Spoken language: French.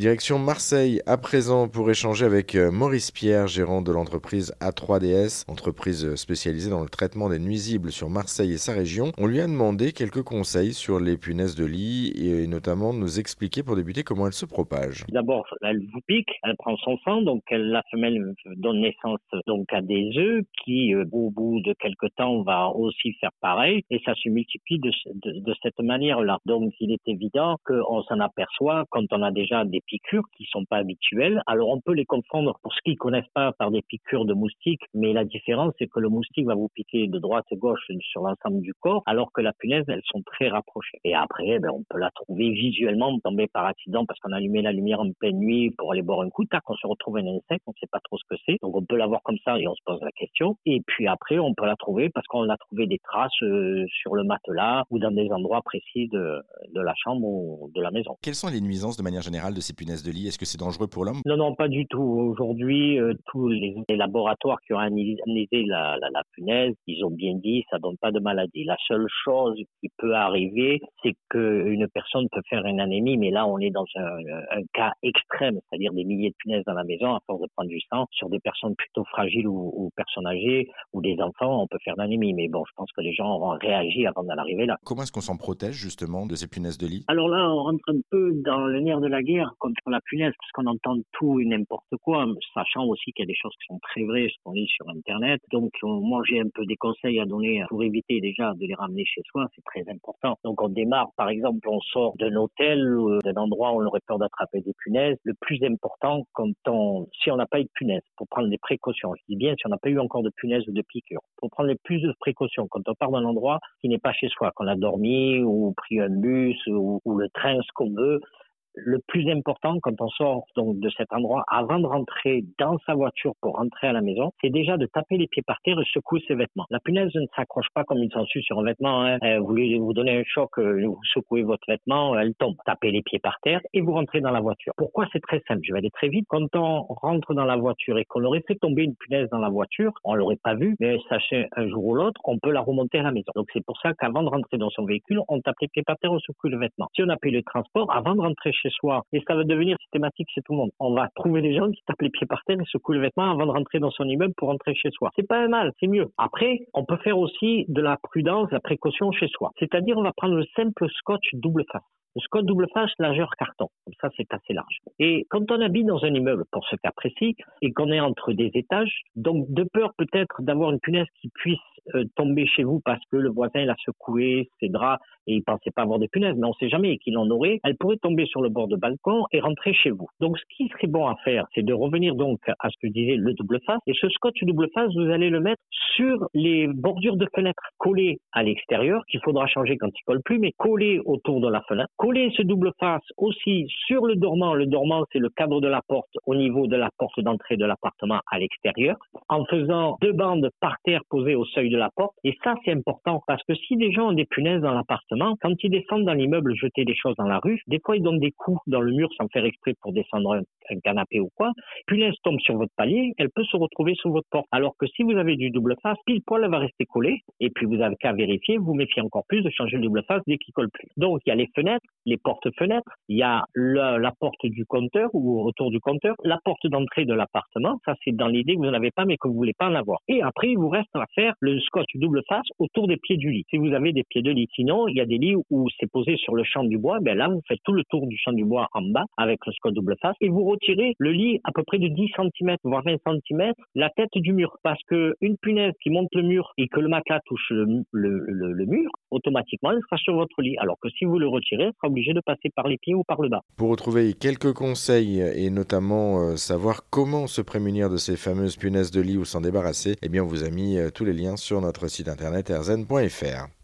Direction Marseille à présent pour échanger avec euh, Maurice Pierre, gérant de l'entreprise A3DS, entreprise spécialisée dans le traitement des nuisibles sur Marseille et sa région. On lui a demandé quelques conseils sur les punaises de lit et notamment nous expliquer pour débuter comment elles se propagent. D'abord, elle vous pique, elle prend son sang, donc la femelle donne naissance donc à des œufs qui, euh, au bout de quelques temps, va aussi faire pareil et ça se multiplie de, de cette manière-là. Donc, il est évident qu'on s'en aperçoit quand on a déjà des piqûres qui sont pas habituelles. Alors on peut les confondre pour ceux qui connaissent pas par des piqûres de moustiques, mais la différence c'est que le moustique va vous piquer de droite à gauche sur l'ensemble du corps, alors que la punaise elles sont très rapprochées. Et après, ben, on peut la trouver visuellement tomber par accident parce qu'on a allumé la lumière en pleine nuit pour aller boire un coup. Tac, on se retrouve un insecte, on sait pas trop ce que c'est. Donc on peut la voir comme ça et on se pose la question. Et puis après, on peut la trouver parce qu'on a trouvé des traces euh, sur le matelas ou dans des endroits précis de, de la chambre ou de la maison. Quelles sont les nuisances de manière générale de ces punaises de lit Est-ce que c'est dangereux pour l'homme? Non, non, pas du tout. Aujourd'hui, euh, tous les, laboratoires qui ont analysé la, la, punaise, ils ont bien dit ça donne pas de maladie. La seule chose qui peut arriver, c'est qu'une personne peut faire une anémie, mais là, on est dans un, un cas extrême, c'est-à-dire des milliers de punaises dans la maison à force de prendre du sang sur des personnes plutôt fragiles ou, ou personnes âgées ou des enfants, on peut faire l'anémie. Mais bon, je pense que les gens auront réagi avant d'en arriver là. Comment est-ce qu'on s'en protège justement de ces punaises de lit? Alors là, on rentre un peu dans le nerf de la guerre contre la punaise, parce qu'on entend tout et n'importe quoi, sachant aussi qu'il y a des choses qui sont très vraies, ce qu'on lit sur Internet. Donc, moi, j'ai un peu des conseils à donner pour éviter déjà de les ramener chez soi, c'est très important. Donc, on démarre, par exemple, on sort d'un hôtel ou d'un endroit où on aurait peur d'attraper des punaises. Le plus important, quand on, si on n'a pas eu de punaise, pour prendre des précautions, je dis bien si on n'a pas eu encore de punaise ou de piqûres, pour prendre les plus de précautions quand on part d'un endroit qui n'est pas chez soi, qu'on a dormi ou pris un bus ou, ou le train, ce qu'on veut, le plus important quand on sort donc de cet endroit, avant de rentrer dans sa voiture pour rentrer à la maison, c'est déjà de taper les pieds par terre et secouer ses vêtements. La punaise ne s'accroche pas comme une sangsue sur un vêtement. Hein. Euh, vous voulez vous donner un choc, euh, vous secouez votre vêtement, elle tombe. Tapez les pieds par terre et vous rentrez dans la voiture. Pourquoi c'est très simple? Je vais aller très vite. Quand on rentre dans la voiture et qu'on aurait fait tomber une punaise dans la voiture, on l'aurait pas vue, mais sachez un jour ou l'autre, on peut la remonter à la maison. Donc c'est pour ça qu'avant de rentrer dans son véhicule, on tape les pieds par terre, on secoue le vêtement. Si on a payé le transport, avant de rentrer chez et ça va devenir systématique chez tout le monde. On va trouver des gens qui tapent les pieds par terre et secouent le vêtement avant de rentrer dans son immeuble pour rentrer chez soi. C'est pas mal, c'est mieux. Après, on peut faire aussi de la prudence, la précaution chez soi. C'est-à-dire, on va prendre le simple scotch double face. Le scotch double face largeur carton. Comme ça, c'est assez large. Et quand on habite dans un immeuble, pour ce cas précis, et qu'on est entre des étages, donc de peur peut-être d'avoir une punaise qui puisse euh, tomber chez vous parce que le voisin il a secoué ses draps et il pensait pas avoir des punaises, mais on sait jamais qu'il en aurait, elle pourrait tomber sur le bord de balcon et rentrer chez vous. Donc ce qui serait bon à faire, c'est de revenir donc à ce que disait le double face. Et ce scotch double face, vous allez le mettre sur les bordures de fenêtres, collé à l'extérieur, qu'il faudra changer quand il colle plus, mais collé autour de la fenêtre. Coller ce double face aussi sur le dormant. Le dormant, c'est le cadre de la porte au niveau de la porte d'entrée de l'appartement à l'extérieur, en faisant deux bandes par terre posées au seuil de la porte. Et ça, c'est important parce que si des gens ont des punaises dans l'appartement, quand ils descendent dans l'immeuble jeter des choses dans la rue, des fois ils donnent des coups dans le mur sans faire exprès pour descendre un, canapé ou quoi. Punaise tombe sur votre palier, elle peut se retrouver sur votre porte. Alors que si vous avez du double face, pile poil, elle va rester collée. Et puis vous avez qu'à vérifier, vous méfiez encore plus de changer le double face dès qu'il colle plus. Donc il y a les fenêtres, les portes-fenêtres, il y a la porte du compteur ou autour du compteur, la porte d'entrée de l'appartement. Ça c'est dans l'idée que vous n'en avez pas mais que vous voulez pas en avoir. Et après il vous reste à faire le scotch double face autour des pieds du lit. Si vous avez des pieds de lit. Sinon, il y a des lits où c'est posé sur le champ du bois. Ben là, vous faites tout le tour du champ du bois en bas avec le scotch double face et vous retirez le lit à peu près de 10 cm, voire 20 cm, la tête du mur. Parce que une punaise qui monte le mur et que le matelas touche le, le, mur, automatiquement, elle sera sur votre lit. Alors que si vous le retirez, elle sera obligé de passer par les pieds ou par le bas. Pour retrouver quelques conseils et notamment euh, savoir comment se prémunir de ces fameuses punaises de lit ou s'en débarrasser, eh bien, on vous a mis euh, tous les liens sur notre site internet erzen.fr.